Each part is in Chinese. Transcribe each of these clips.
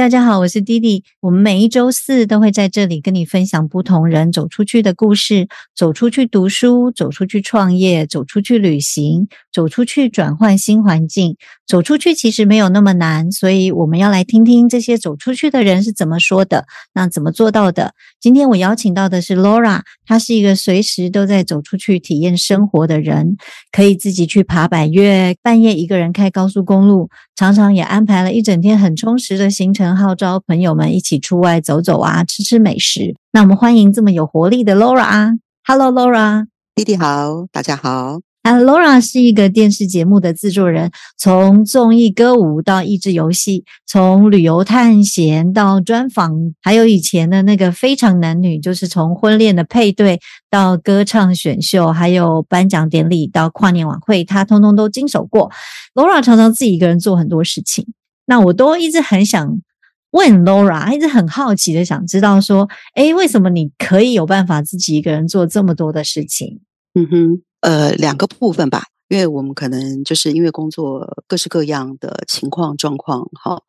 大家好，我是弟弟。我们每一周四都会在这里跟你分享不同人走出去的故事，走出去读书，走出去创业，走出去旅行，走出去转换新环境。走出去其实没有那么难，所以我们要来听听这些走出去的人是怎么说的，那怎么做到的？今天我邀请到的是 Laura，她是一个随时都在走出去体验生活的人，可以自己去爬百越，半夜一个人开高速公路，常常也安排了一整天很充实的行程，号召朋友们一起出外走走啊，吃吃美食。那我们欢迎这么有活力的 Laura。Hello，Laura，弟弟好，大家好。啊，Laura 是一个电视节目的制作人，从综艺歌舞到益智游戏，从旅游探险到专访，还有以前的那个非常男女，就是从婚恋的配对到歌唱选秀，还有颁奖典礼到跨年晚会，他通通都经手过。Laura 常常自己一个人做很多事情，那我都一直很想问 Laura，一直很好奇的想知道说，诶，为什么你可以有办法自己一个人做这么多的事情？嗯哼。呃，两个部分吧，因为我们可能就是因为工作各式各样的情况状况，哈，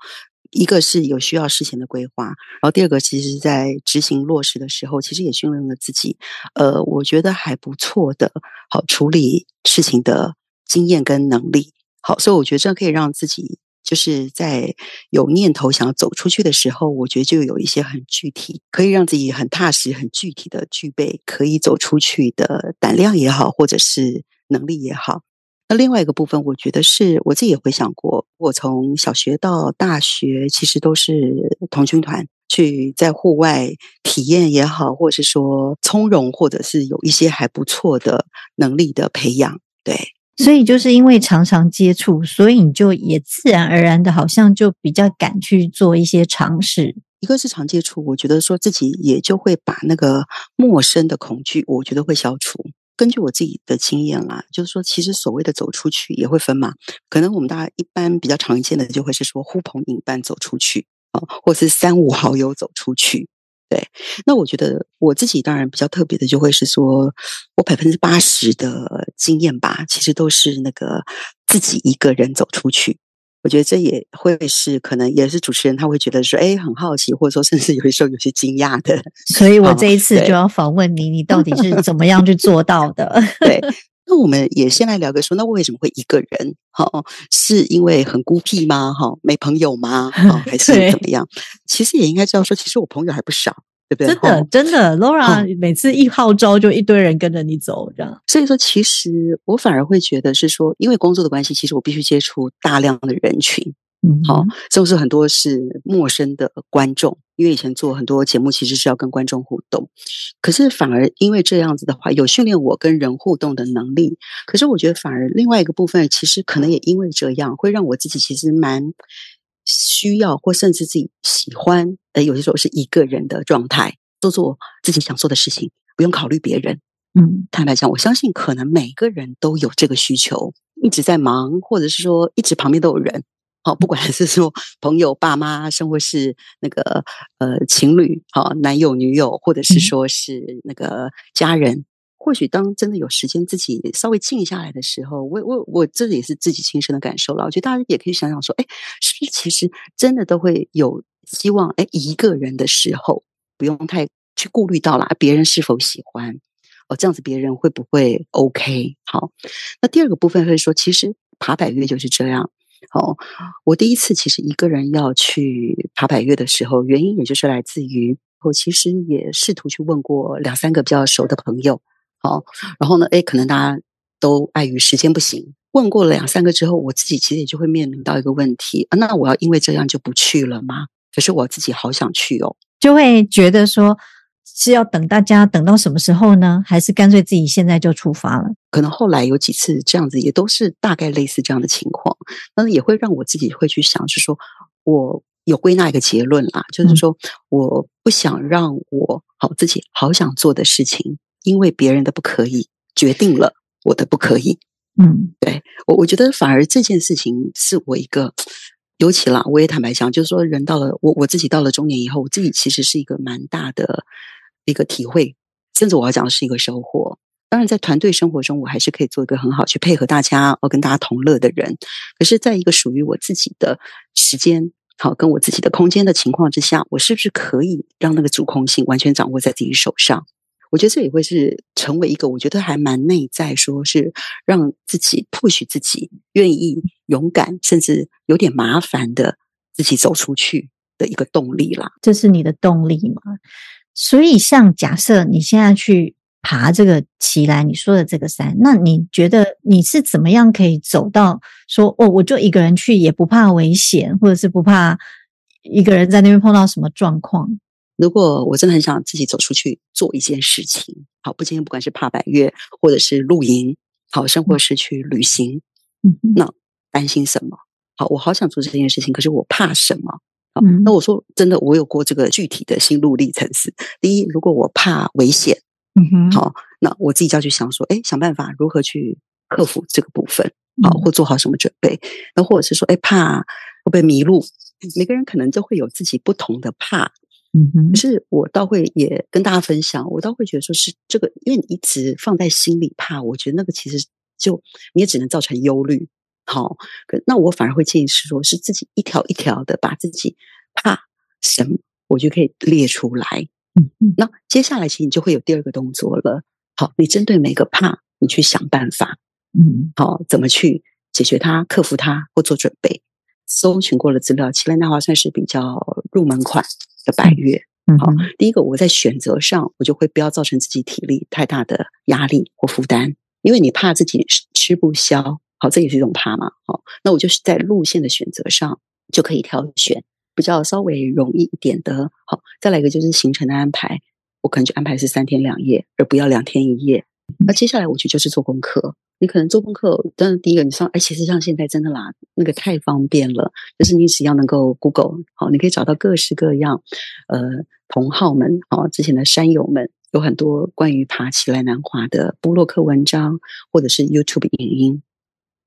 一个是有需要事前的规划，然后第二个其实在执行落实的时候，其实也训练了自己，呃，我觉得还不错的，好处理事情的经验跟能力，好，所以我觉得这可以让自己。就是在有念头想要走出去的时候，我觉得就有一些很具体，可以让自己很踏实、很具体的具备可以走出去的胆量也好，或者是能力也好。那另外一个部分，我觉得是我自己也回想过，我从小学到大学，其实都是童军团去在户外体验也好，或者是说从容，或者是有一些还不错的能力的培养，对。所以就是因为常常接触，所以你就也自然而然的，好像就比较敢去做一些尝试。一个是常接触，我觉得说自己也就会把那个陌生的恐惧，我觉得会消除。根据我自己的经验啦，就是说，其实所谓的走出去也会分嘛。可能我们大家一般比较常见的，就会是说呼朋引伴走出去啊，或是三五好友走出去。对，那我觉得我自己当然比较特别的，就会是说我百分之八十的经验吧，其实都是那个自己一个人走出去。我觉得这也会是可能也是主持人他会觉得说，哎，很好奇，或者说甚至有的时候有些惊讶的。所以我这一次就要访问你，你到底是怎么样去做到的？对，那我们也先来聊个说，那为什么会一个人？哈，是因为很孤僻吗？哈，没朋友吗？哈，还是怎么样？其实也应该知道说，其实我朋友还不少。对不对？真的，真的，Laura 每次一号召就一堆人跟着你走，这样。所以说，其实我反而会觉得是说，因为工作的关系，其实我必须接触大量的人群，嗯，好，甚至很多是陌生的观众。因为以前做很多节目，其实是要跟观众互动，可是反而因为这样子的话，有训练我跟人互动的能力。可是我觉得反而另外一个部分，其实可能也因为这样，会让我自己其实蛮。需要或甚至自己喜欢，呃，有些时候是一个人的状态，做做自己想做的事情，不用考虑别人。嗯，坦白讲，我相信可能每个人都有这个需求，一直在忙，或者是说一直旁边都有人。好，不管是说朋友、爸妈，甚或是那个呃情侣，好男友、女友，或者是说是那个家人。或许当真的有时间自己稍微静下来的时候，我我我这也是自己亲身的感受了。我觉得大家也可以想想说，哎，是不是其实真的都会有希望？哎，一个人的时候不用太去顾虑到了别人是否喜欢哦，这样子别人会不会 OK？好，那第二个部分会说，其实爬百越就是这样。哦，我第一次其实一个人要去爬百越的时候，原因也就是来自于我其实也试图去问过两三个比较熟的朋友。好，然后呢？哎，可能大家都碍于时间不行。问过了两三个之后，我自己其实也就会面临到一个问题啊，那我要因为这样就不去了吗？可是我自己好想去哦，就会觉得说是要等大家等到什么时候呢？还是干脆自己现在就出发了？可能后来有几次这样子，也都是大概类似这样的情况，那也会让我自己会去想，是说我有归纳一个结论啦，就是说我不想让我好自己好想做的事情。因为别人的不可以，决定了我的不可以。嗯，对我，我觉得反而这件事情是我一个，尤其啦，我也坦白讲，就是说，人到了我我自己到了中年以后，我自己其实是一个蛮大的一个体会，甚至我要讲的是一个收获。当然，在团队生活中，我还是可以做一个很好去配合大家，哦，跟大家同乐的人。可是，在一个属于我自己的时间，好，跟我自己的空间的情况之下，我是不是可以让那个主控性完全掌握在自己手上？我觉得这也会是成为一个，我觉得还蛮内在，说是让自己 push 自己，愿意勇敢，甚至有点麻烦的自己走出去的一个动力啦。这是你的动力吗？所以，像假设你现在去爬这个奇来你说的这个山，那你觉得你是怎么样可以走到说哦，我就一个人去也不怕危险，或者是不怕一个人在那边碰到什么状况？如果我真的很想自己走出去做一件事情，好，不今天不管是爬百越，或者是露营，好，生活是去旅行，嗯，那担心什么？好，我好想做这件事情，可是我怕什么？好，那我说真的，我有过这个具体的心路历程是：第一，如果我怕危险，嗯哼，好，那我自己就要去想说，哎，想办法如何去克服这个部分，好，或做好什么准备？那或者是说，哎，怕会被迷路，每个人可能都会有自己不同的怕。嗯哼，可是我倒会也跟大家分享，我倒会觉得说是这个，因为你一直放在心里怕，我觉得那个其实就你也只能造成忧虑。好，可那我反而会建议是说，是自己一条一条的把自己怕什么，我就可以列出来。嗯嗯，那接下来其实你就会有第二个动作了。好，你针对每个怕，你去想办法。嗯，好，怎么去解决它、克服它或做准备？搜寻过了资料，奇兰大华算是比较入门款。的百月，好，第一个我在选择上，我就会不要造成自己体力太大的压力或负担，因为你怕自己吃不消，好，这也是一种怕嘛，好，那我就是在路线的选择上就可以挑选比较稍微容易一点的，好，再来一个就是行程的安排，我可能就安排是三天两夜，而不要两天一夜，那接下来我觉得就是做功课。你可能做功课，当然第一个你上，哎，其实像现在真的啦，那个太方便了，就是你只要能够 Google，好，你可以找到各式各样，呃，同好们，好，之前的山友们，有很多关于爬起来南华的部落客文章，或者是 YouTube 影音，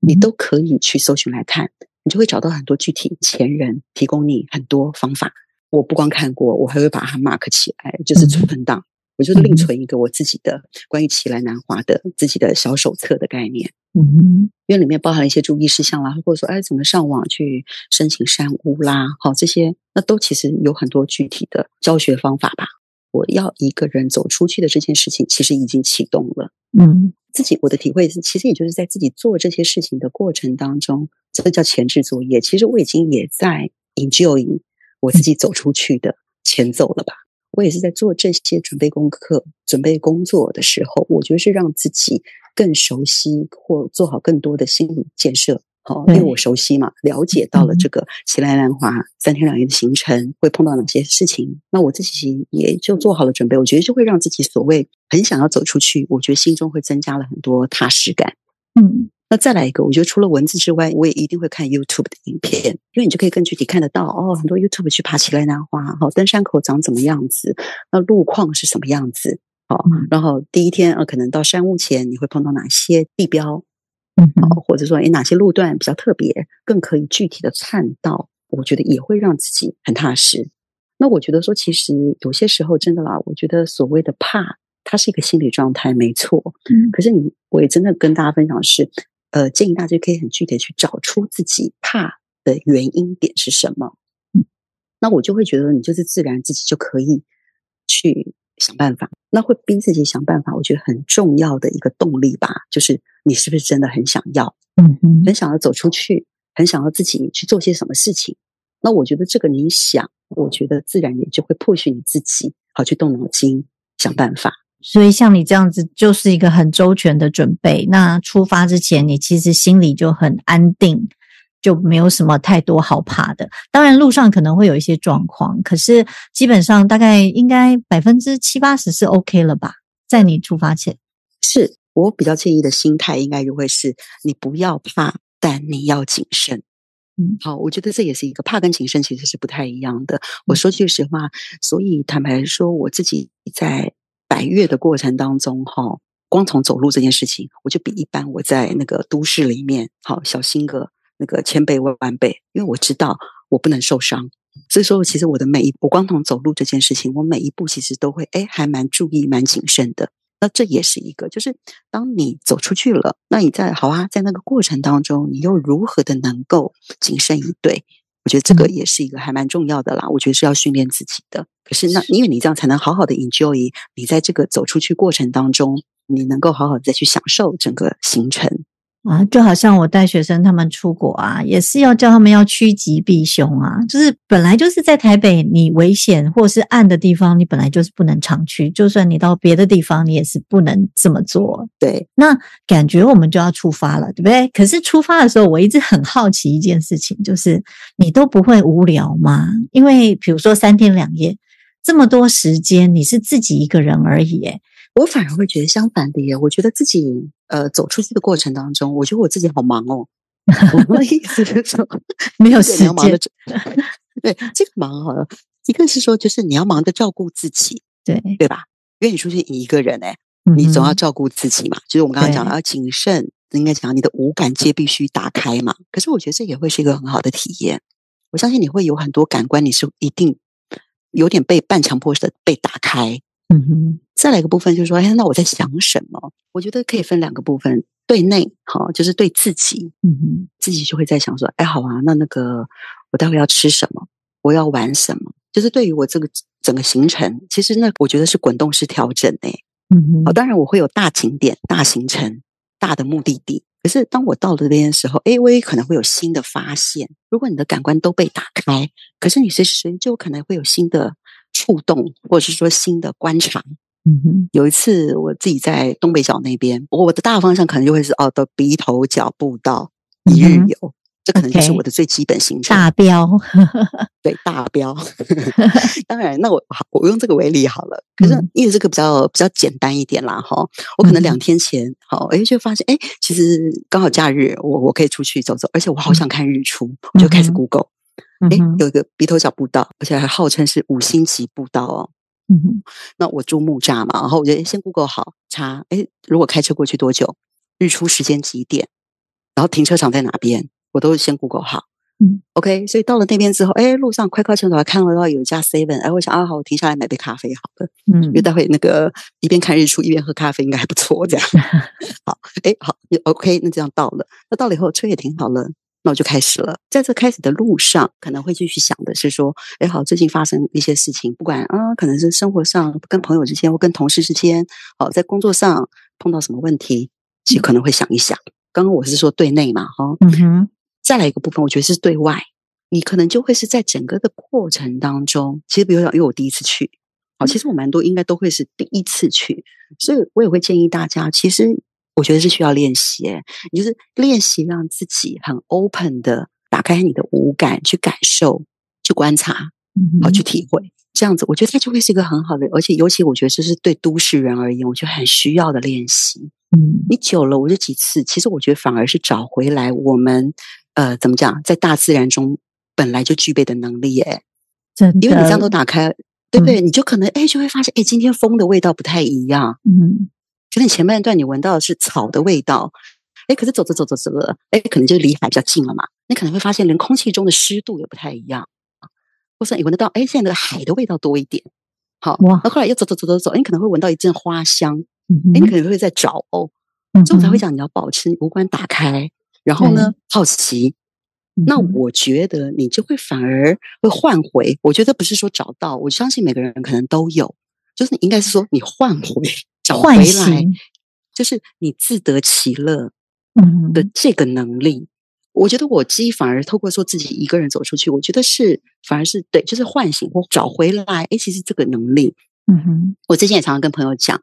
你都可以去搜寻来看，你就会找到很多具体前人提供你很多方法。我不光看过，我还会把它 mark 起来，就是存档。我就另存一个我自己的关于奇来南华的自己的小手册的概念，嗯，因为里面包含了一些注意事项啦，或者说哎怎么上网去申请山屋啦，好这些那都其实有很多具体的教学方法吧。我要一个人走出去的这件事情，其实已经启动了。嗯，自己我的体会是，其实也就是在自己做这些事情的过程当中，这叫前置作业。其实我已经也在 enjoy 我自己走出去的前奏了吧。我也是在做这些准备功课、准备工作的时候，我觉得是让自己更熟悉或做好更多的心理建设。好，因为我熟悉嘛，了解到了这个奇来兰华三天两夜的行程会碰到哪些事情，那我自己也就做好了准备。我觉得就会让自己所谓很想要走出去，我觉得心中会增加了很多踏实感。嗯。那再来一个，我觉得除了文字之外，我也一定会看 YouTube 的影片，因为你就可以更具体看得到哦。很多 YouTube 去爬起来南花，好，登山口长怎么样子？那路况是什么样子？好，然后第一天啊，可能到山屋前你会碰到哪些地标？嗯，好，或者说诶哪些路段比较特别，更可以具体的看到，我觉得也会让自己很踏实。那我觉得说，其实有些时候真的啦，我觉得所谓的怕，它是一个心理状态，没错。嗯，可是你，我也真的跟大家分享是。呃，建议大家可以很具体的去找出自己怕的原因点是什么。那我就会觉得你就是自然自己就可以去想办法。那会逼自己想办法，我觉得很重要的一个动力吧，就是你是不是真的很想要，嗯哼，很想要走出去，很想要自己去做些什么事情。那我觉得这个你想，我觉得自然也就会迫使你自己好去动脑筋想办法。所以像你这样子，就是一个很周全的准备。那出发之前，你其实心里就很安定，就没有什么太多好怕的。当然，路上可能会有一些状况，可是基本上大概应该百分之七八十是 OK 了吧？在你出发前，是我比较建议的心态，应该就会是你不要怕，但你要谨慎。嗯，好，我觉得这也是一个怕跟谨慎其实是不太一样的。我说句实话，所以坦白说，我自己在。百越的过程当中，哈，光从走路这件事情，我就比一般我在那个都市里面，好小心个那个千倍万倍，因为我知道我不能受伤。所以说，其实我的每一步，光从走路这件事情，我每一步其实都会，哎，还蛮注意、蛮谨慎的。那这也是一个，就是当你走出去了，那你在好啊，在那个过程当中，你又如何的能够谨慎以对？我觉得这个也是一个还蛮重要的啦。我觉得是要训练自己的。可是那因为你这样才能好好的 enjoy 你在这个走出去过程当中，你能够好好再去享受整个行程。啊，就好像我带学生他们出国啊，也是要叫他们要趋吉避凶啊。就是本来就是在台北，你危险或是暗的地方，你本来就是不能常去。就算你到别的地方，你也是不能这么做。对，那感觉我们就要出发了，对不对？可是出发的时候，我一直很好奇一件事情，就是你都不会无聊吗？因为比如说三天两夜这么多时间，你是自己一个人而已，诶我反而会觉得相反的耶，我觉得自己呃走出去的过程当中，我觉得我自己好忙哦。我的意思是说，没有时间。对，这个忙好了，一个是说，就是你要忙着照顾自己，对对吧？因为你出去你一个人哎，你总要照顾自己嘛。就是我们刚刚讲的要谨慎，应该讲你的五感皆必须打开嘛。可是我觉得这也会是一个很好的体验。我相信你会有很多感官，你是一定有点被半强迫式的被打开。嗯哼，再来一个部分就是说，哎，那我在想什么？我觉得可以分两个部分，对内好，就是对自己，嗯哼，自己就会在想说，哎，好啊，那那个我待会要吃什么？我要玩什么？就是对于我这个整个行程，其实那我觉得是滚动式调整诶。嗯哼，好，当然我会有大景点、大行程、大的目的地，可是当我到了那边的时候，哎，我也可能会有新的发现。如果你的感官都被打开，可是你随时就可能会有新的。触动，或者是说新的观察。嗯哼，有一次我自己在东北角那边，我的大方向可能就会是哦的鼻头角步到一日游，这可能就是我的最基本行程。大标，对大标。当然，那我好，我用这个为例好了。可是因为这个比较比较简单一点啦，哈。我可能两天前，好，哎，就发现，哎，其实刚好假日，我我可以出去走走，而且我好想看日出，我就开始 Google。哎，有一个鼻头角步道，而且还号称是五星级步道哦。嗯哼，那我住木栅嘛，然后我就先 Google 好查，哎，如果开车过去多久？日出时间几点？然后停车场在哪边？我都先 Google 好。嗯，OK，所以到了那边之后，哎，路上快快车头还看到有一家 Seven，哎，我想啊，好，我停下来买杯咖啡好了。嗯，因为待会那个一边看日出一边喝咖啡应该还不错，这样。好，哎，好，OK，那这样到了，那到了以后车也停好了。那我就开始了，在这开始的路上，可能会继续想的是说，哎，好，最近发生一些事情，不管啊，可能是生活上跟朋友之间，或跟同事之间，好，在工作上碰到什么问题，其实可能会想一想。刚刚我是说对内嘛，哈，嗯哼，再来一个部分，我觉得是对外，你可能就会是在整个的过程当中，其实比如讲，因为我第一次去，好，其实我蛮多应该都会是第一次去，所以我也会建议大家，其实。我觉得是需要练习，你就是练习让自己很 open 的打开你的五感，去感受、去观察、好去体会，这样子，我觉得它就会是一个很好的，而且尤其我觉得这是对都市人而言，我觉得很需要的练习。嗯，你久了，我这几次，其实我觉得反而是找回来我们呃，怎么讲，在大自然中本来就具备的能力，哎，因为你这样都打开，对不对？你就可能哎，就会发现哎，今天风的味道不太一样，嗯。可能前半段你闻到的是草的味道，哎，可是走着走着走着，哎，可能就离海比较近了嘛。你可能会发现，连空气中的湿度也不太一样或者你闻得到，哎，现在那个海的味道多一点。好，那后来又走走走走走，你可能会闻到一阵花香，哎，你可能会在找哦。这种才会讲你要保持五官打开，然后呢，好奇。那我觉得你就会反而会换回。我觉得不是说找到，我相信每个人可能都有，就是应该是说你换回。找回来，就是你自得其乐，嗯的这个能力。我觉得我自己反而透过说自己一个人走出去，我觉得是反而是对，就是唤醒或找回来。哎，其实这个能力，嗯哼，我之前也常常跟朋友讲，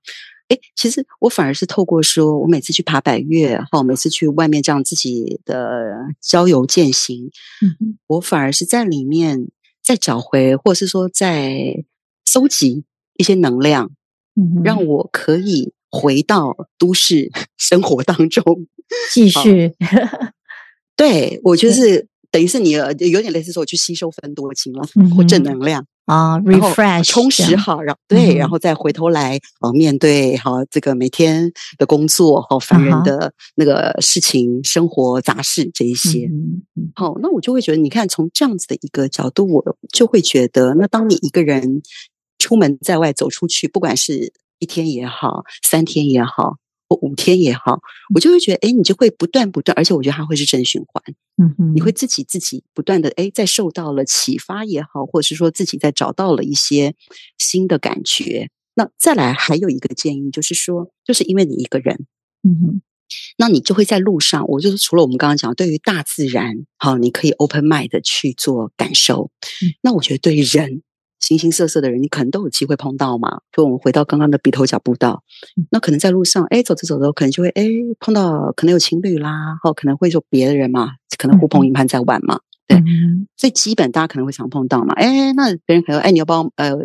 哎，其实我反而是透过说我每次去爬百越，哈，每次去外面这样自己的郊游践行，嗯我反而是在里面再找回，或者是说在收集一些能量。让我可以回到都市 生活当中，继续。对我就是等于是你有点类似说我去吸收分多精了，或正能量。啊，refresh 充实好，然后对，然后再回头来哦，面对好这个每天的工作和烦人的那个事情、生活杂事这一些。好，那我就会觉得，你看从这样子的一个角度，我就会觉得，那当你一个人出门在外走出去，不管是一天也好，三天也好。或五天也好，我就会觉得，哎，你就会不断不断，而且我觉得它会是正循环。嗯哼，你会自己自己不断的，哎，在受到了启发也好，或者是说自己在找到了一些新的感觉。那再来还有一个建议，就是说，就是因为你一个人，嗯哼，那你就会在路上。我就是除了我们刚刚讲，对于大自然，好，你可以 open mind 去做感受。那我觉得对于人。形形色色的人，你可能都有机会碰到嘛。就我们回到刚刚的鼻头角步道，那可能在路上，哎，走着走着，可能就会哎碰到，可能有情侣啦，或可能会说别的人嘛，可能呼朋引伴在玩嘛。对，最基本大家可能会常碰到嘛。哎，那别人可能哎，你要帮呃，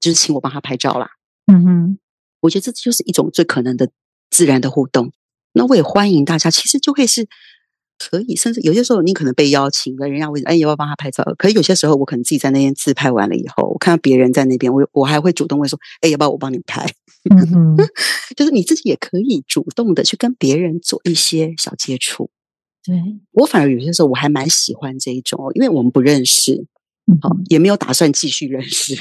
就是请我帮他拍照啦。嗯哼，我觉得这就是一种最可能的自然的互动。那我也欢迎大家，其实就会是。可以，甚至有些时候你可能被邀请了，人家问，哎，要不要帮他拍照？可是有些时候我可能自己在那边自拍完了以后，我看到别人在那边，我我还会主动问说，哎，要不要我帮你拍？就是你自己也可以主动的去跟别人做一些小接触。对我反而有些时候我还蛮喜欢这一种，因为我们不认识，好也没有打算继续认识，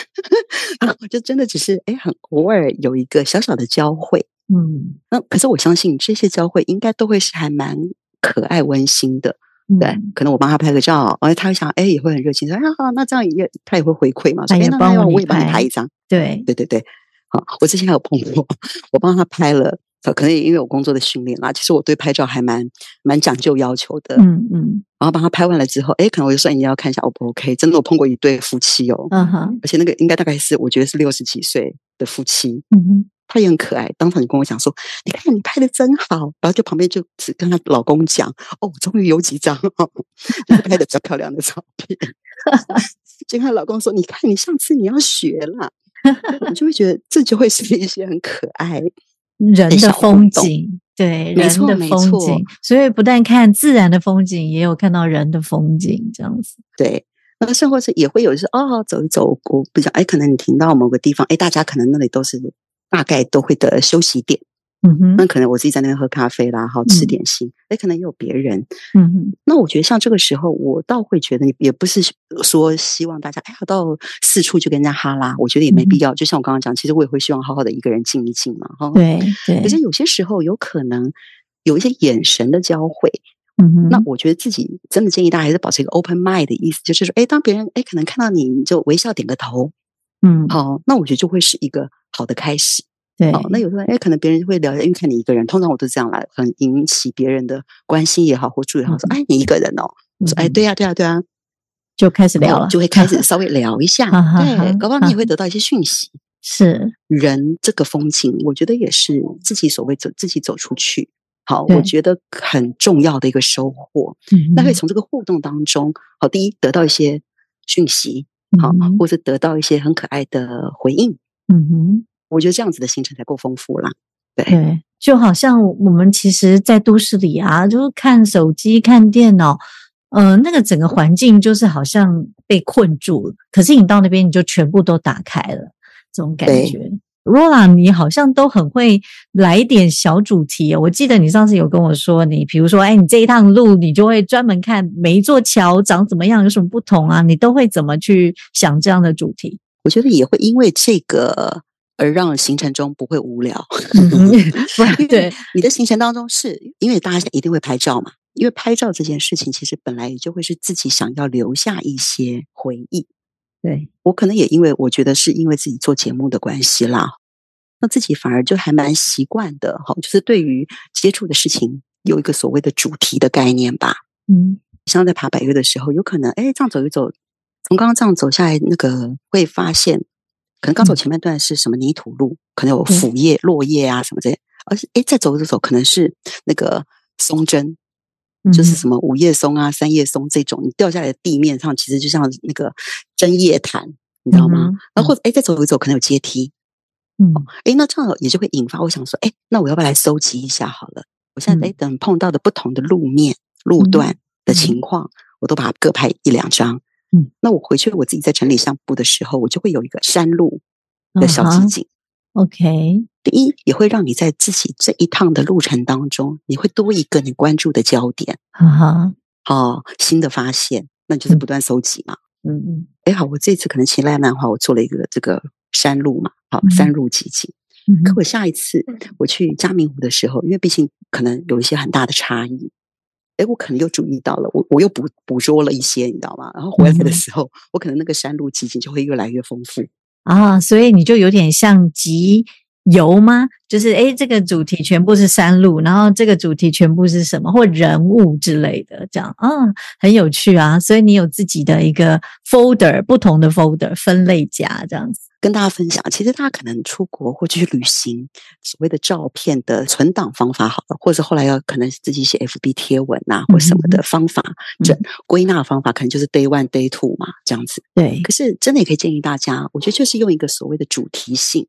就真的只是哎，很偶尔有一个小小的交汇。嗯，那可是我相信这些交汇应该都会是还蛮可爱温馨的，对。可能我帮他拍个照，而他会想，哎，也会很热情，说，哎，好，那这样也他也会回馈嘛，说，哎，那我也帮你拍一张，对，对对对。好，我之前还有碰过，我帮他拍了，可能也因为我工作的训练啦，其实我对拍照还蛮蛮讲究要求的，嗯嗯。然后帮他拍完了之后，哎，可能我就说你要看一下 O 不 OK？真的，我碰过一对夫妻哦，嗯哼，而且那个应该大概是我觉得是六十几岁的夫妻，嗯哼。她也很可爱，当场就跟我讲说：“你看你拍的真好。”然后就旁边就只跟她老公讲：“哦，终于有几张拍的比较漂亮的照片。”就跟她老公说：“你看你上次你要学了。”你就会觉得这就会是一些很可爱人的风景，对人的风景。所以不但看自然的风景，也有看到人的风景，这样子。对，那生活是也会有是哦，走一走，我比较哎，可能你停到某个地方，哎，大家可能那里都是。大概都会的休息点，嗯哼，那可能我自己在那边喝咖啡啦，好吃点心，哎，可能也有别人，嗯哼，那我觉得像这个时候，我倒会觉得，也不是说希望大家哎呀到四处就跟人家哈拉，我觉得也没必要。就像我刚刚讲，其实我也会希望好好的一个人静一静嘛，哈，对对。可是有些时候有可能有一些眼神的交汇，嗯哼，那我觉得自己真的建议大家还是保持一个 open mind 的意思，就是说，哎，当别人哎可能看到你，你就微笑点个头。嗯，好，那我觉得就会是一个好的开始。对，那有时候哎，可能别人会聊，因为看你一个人，通常我都这样来，很引起别人的关心也好，或注意也好，说哎，你一个人哦，说哎，对呀，对呀，对啊，就开始聊了，就会开始稍微聊一下，对，搞不好你也会得到一些讯息。是人这个风景，我觉得也是自己所谓走自己走出去，好，我觉得很重要的一个收获。那可以从这个互动当中，好，第一得到一些讯息。好，或者得到一些很可爱的回应，嗯哼，我觉得这样子的行程才够丰富啦。对，就好像我们其实，在都市里啊，就是看手机、看电脑，嗯，那个整个环境就是好像被困住了。可是你到那边，你就全部都打开了，这种感觉。Rola，你好像都很会来一点小主题。我记得你上次有跟我说，你比如说，哎，你这一趟路，你就会专门看每一座桥长怎么样，有什么不同啊？你都会怎么去想这样的主题？我觉得也会因为这个而让行程中不会无聊。对，你的行程当中是因为大家一定会拍照嘛？因为拍照这件事情，其实本来也就会是自己想要留下一些回忆。对我可能也因为我觉得是因为自己做节目的关系啦，那自己反而就还蛮习惯的哈，就是对于接触的事情有一个所谓的主题的概念吧。嗯，像在爬百越的时候，有可能哎这样走一走，从刚刚这样走下来，那个会发现，可能刚走前半段是什么泥土路，可能有腐叶、落叶啊什么这些，而且哎再走着走，可能是那个松针。就是什么五叶松啊、三叶松这种，你掉下来的地面上，其实就像那个针叶毯，你知道吗？然后或者哎，再走一走，可能有阶梯。嗯，哎，那这样也就会引发我想说，哎，那我要不要来搜集一下好了？我现在哎，等碰到的不同的路面、路段的情况，我都把它各拍一两张，嗯，那我回去我自己在整理相簿的时候，我就会有一个山路的小集锦。OK，第一也会让你在自己这一趟的路程当中，你会多一个你关注的焦点。哈哈，哦，新的发现，那就是不断搜集嘛。嗯嗯，哎好，我这次可能骑赖漫画，我做了一个这个山路嘛，好，山路集锦。可我下一次我去嘉明湖的时候，因为毕竟可能有一些很大的差异，哎，我可能又注意到了，我我又捕捕捉了一些，你知道吗？然后回来的时候，我可能那个山路奇景就会越来越丰富啊，所以你就有点像集。游吗？就是诶，这个主题全部是山路，然后这个主题全部是什么或人物之类的，这样啊，很有趣啊。所以你有自己的一个 folder，不同的 folder 分类夹这样子，跟大家分享。其实大家可能出国或去旅行，所谓的照片的存档方法好了，或者后来要可能自己写 FB 贴文啊，或什么的方法，这归纳方法可能就是 day one day two 嘛，这样子。对。可是真的也可以建议大家，我觉得就是用一个所谓的主题性。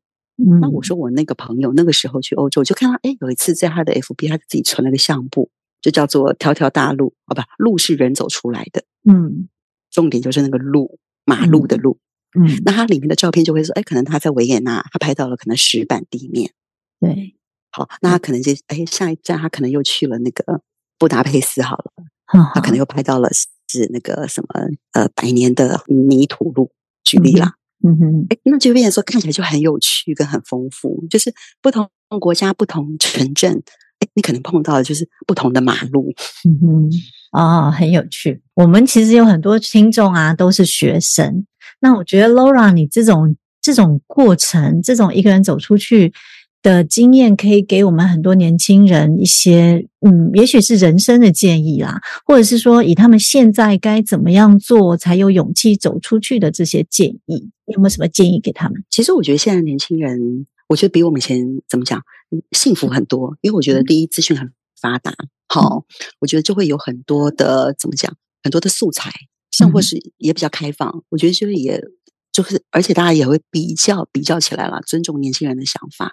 那我说我那个朋友那个时候去欧洲，就看到哎，有一次在他的 FB，他自己存了个相簿，就叫做“条条大路”哦，不，路是人走出来的。嗯，重点就是那个路，马路的路。嗯，那他里面的照片就会说，哎，可能他在维也纳，他拍到了可能石板地面。对，好，那他可能就哎，下一站他可能又去了那个布达佩斯，好了，他可能又拍到了是那个什么呃百年的泥土路，举例啦。嗯哼，哎，那就变成说看起来就很有趣跟很丰富，就是不同国家、不同城镇，哎，你可能碰到的就是不同的马路。嗯哼，哦，很有趣。我们其实有很多听众啊，都是学生。那我觉得 Laura，你这种这种过程，这种一个人走出去。的经验可以给我们很多年轻人一些，嗯，也许是人生的建议啦，或者是说以他们现在该怎么样做才有勇气走出去的这些建议，有没有什么建议给他们？其实我觉得现在年轻人，我觉得比我们以前怎么讲，幸福很多，因为我觉得第一资讯很发达，好，我觉得就会有很多的怎么讲，很多的素材，像或是也比较开放，我觉得就是也。就是，而且大家也会比较比较起来了，尊重年轻人的想法。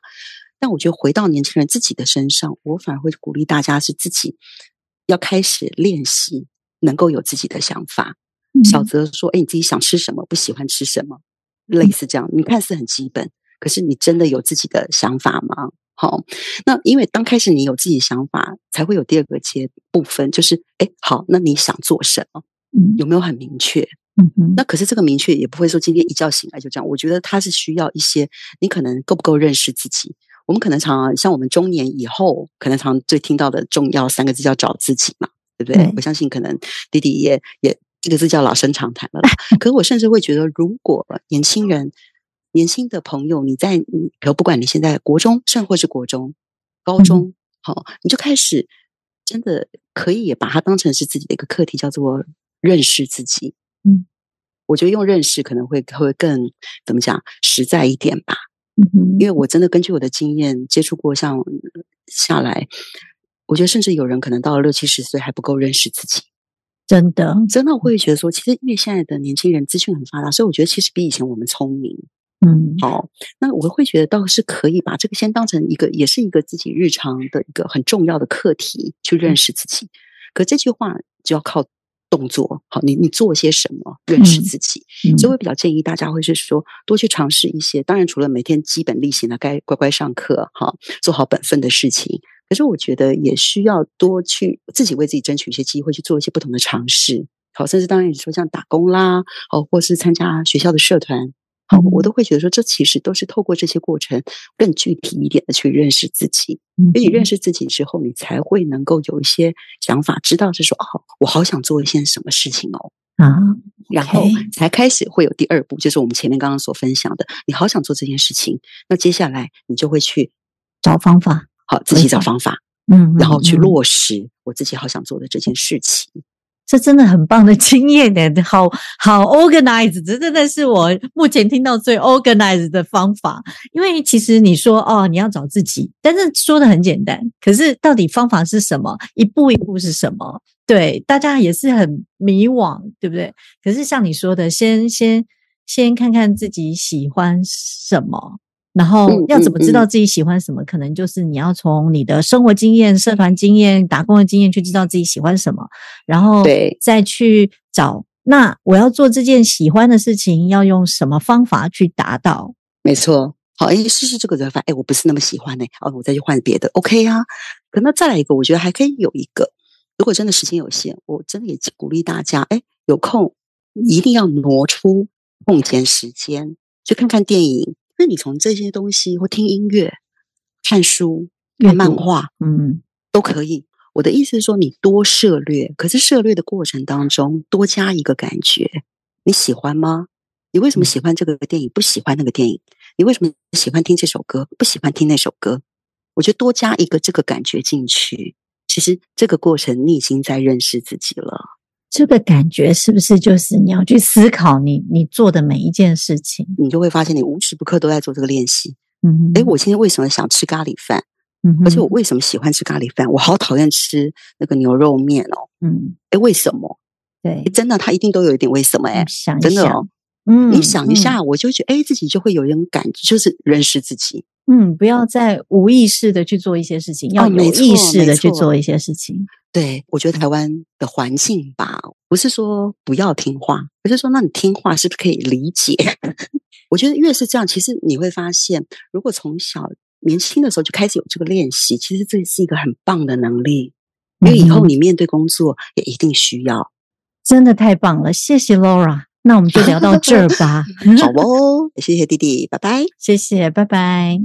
但我觉得回到年轻人自己的身上，我反而会鼓励大家是自己要开始练习，能够有自己的想法。小泽说：“哎，你自己想吃什么？不喜欢吃什么？类似这样，你看似很基本，可是你真的有自己的想法吗？好，那因为刚开始你有自己想法，才会有第二个阶部分，就是哎，好，那你想做什么？有没有很明确？”嗯哼，那可是这个明确也不会说今天一觉醒来就这样。我觉得他是需要一些，你可能够不够认识自己。我们可能常常像我们中年以后，可能常最听到的重要三个字叫找自己嘛，对不对？我相信可能弟弟也也这个字叫老生常谈了。可是我甚至会觉得，如果年轻人、年轻的朋友，你在比如不管你现在国中，甚或是国中、高中，好，你就开始真的可以把它当成是自己的一个课题，叫做认识自己。嗯，我觉得用认识可能会会更怎么讲实在一点吧。嗯，因为我真的根据我的经验接触过，像下来，我觉得甚至有人可能到了六七十岁还不够认识自己。真的，真的我会觉得说，其实因为现在的年轻人资讯很发达，所以我觉得其实比以前我们聪明。嗯，好，那我会觉得倒是可以把这个先当成一个，也是一个自己日常的一个很重要的课题去认识自己。可这句话就要靠。动作好，你你做些什么认识自己？所以我比较建议大家会是说多去尝试一些。当然，除了每天基本例行的该乖乖上课，哈，做好本分的事情。可是我觉得也需要多去自己为自己争取一些机会，去做一些不同的尝试。好，甚至当然你说像打工啦，哦，或是参加学校的社团。好，我都会觉得说，这其实都是透过这些过程，更具体一点的去认识自己。因为你认识自己之后，你才会能够有一些想法，知道是说，哦，我好想做一件什么事情哦。啊，然后才开始会有第二步，就是我们前面刚刚所分享的，你好想做这件事情，那接下来你就会去找方法，好，自己找方法，嗯，然后去落实我自己好想做的这件事情。这真的很棒的经验呢，好好 organized，这真的是我目前听到最 organize 的方法。因为其实你说哦，你要找自己，但是说的很简单，可是到底方法是什么？一步一步是什么？对，大家也是很迷惘，对不对？可是像你说的，先先先看看自己喜欢什么。然后要怎么知道自己喜欢什么？可能就是你要从你的生活经验、社团经验、打工的经验去知道自己喜欢什么，然后再去找那我要做这件喜欢的事情，要用什么方法去达到？没错，好，哎，试试这个人法，哎，我不是那么喜欢呢，哦，我再去换别的，OK 啊。可那再来一个，我觉得还可以有一个，如果真的时间有限，我真的也鼓励大家，哎，有空一定要挪出空闲时间去看看电影，因为你从这些东西或听音乐、看书、看漫画，嗯，都可以。我的意思是说，你多涉略，可是涉略的过程当中，多加一个感觉，你喜欢吗？你为什么喜欢这个电影？不喜欢那个电影？你为什么喜欢听这首歌？不喜欢听那首歌？我觉得多加一个这个感觉进去，其实这个过程你已经在认识自己了。这个感觉是不是就是你要去思考你你做的每一件事情？你就会发现你无时不刻都在做这个练习。嗯，哎，我今天为什么想吃咖喱饭？嗯而且我为什么喜欢吃咖喱饭？我好讨厌吃那个牛肉面哦。嗯，哎，为什么？对，真的，他一定都有一点为什么？哎，真的哦。嗯，你想一下，我就觉得，哎，自己就会有一种感觉，就是认识自己。嗯，不要再无意识的去做一些事情，要有意识的去做一些事情。对，我觉得台湾的环境吧，不是说不要听话，而是说，那你听话是不是可以理解？我觉得越是这样，其实你会发现，如果从小。年轻的时候就开始有这个练习，其实这是一个很棒的能力，因为以后你面对工作也一定需要。真的太棒了，谢谢 Laura。那我们就聊到这儿吧。好哦，谢谢弟弟，拜拜。谢谢，拜拜。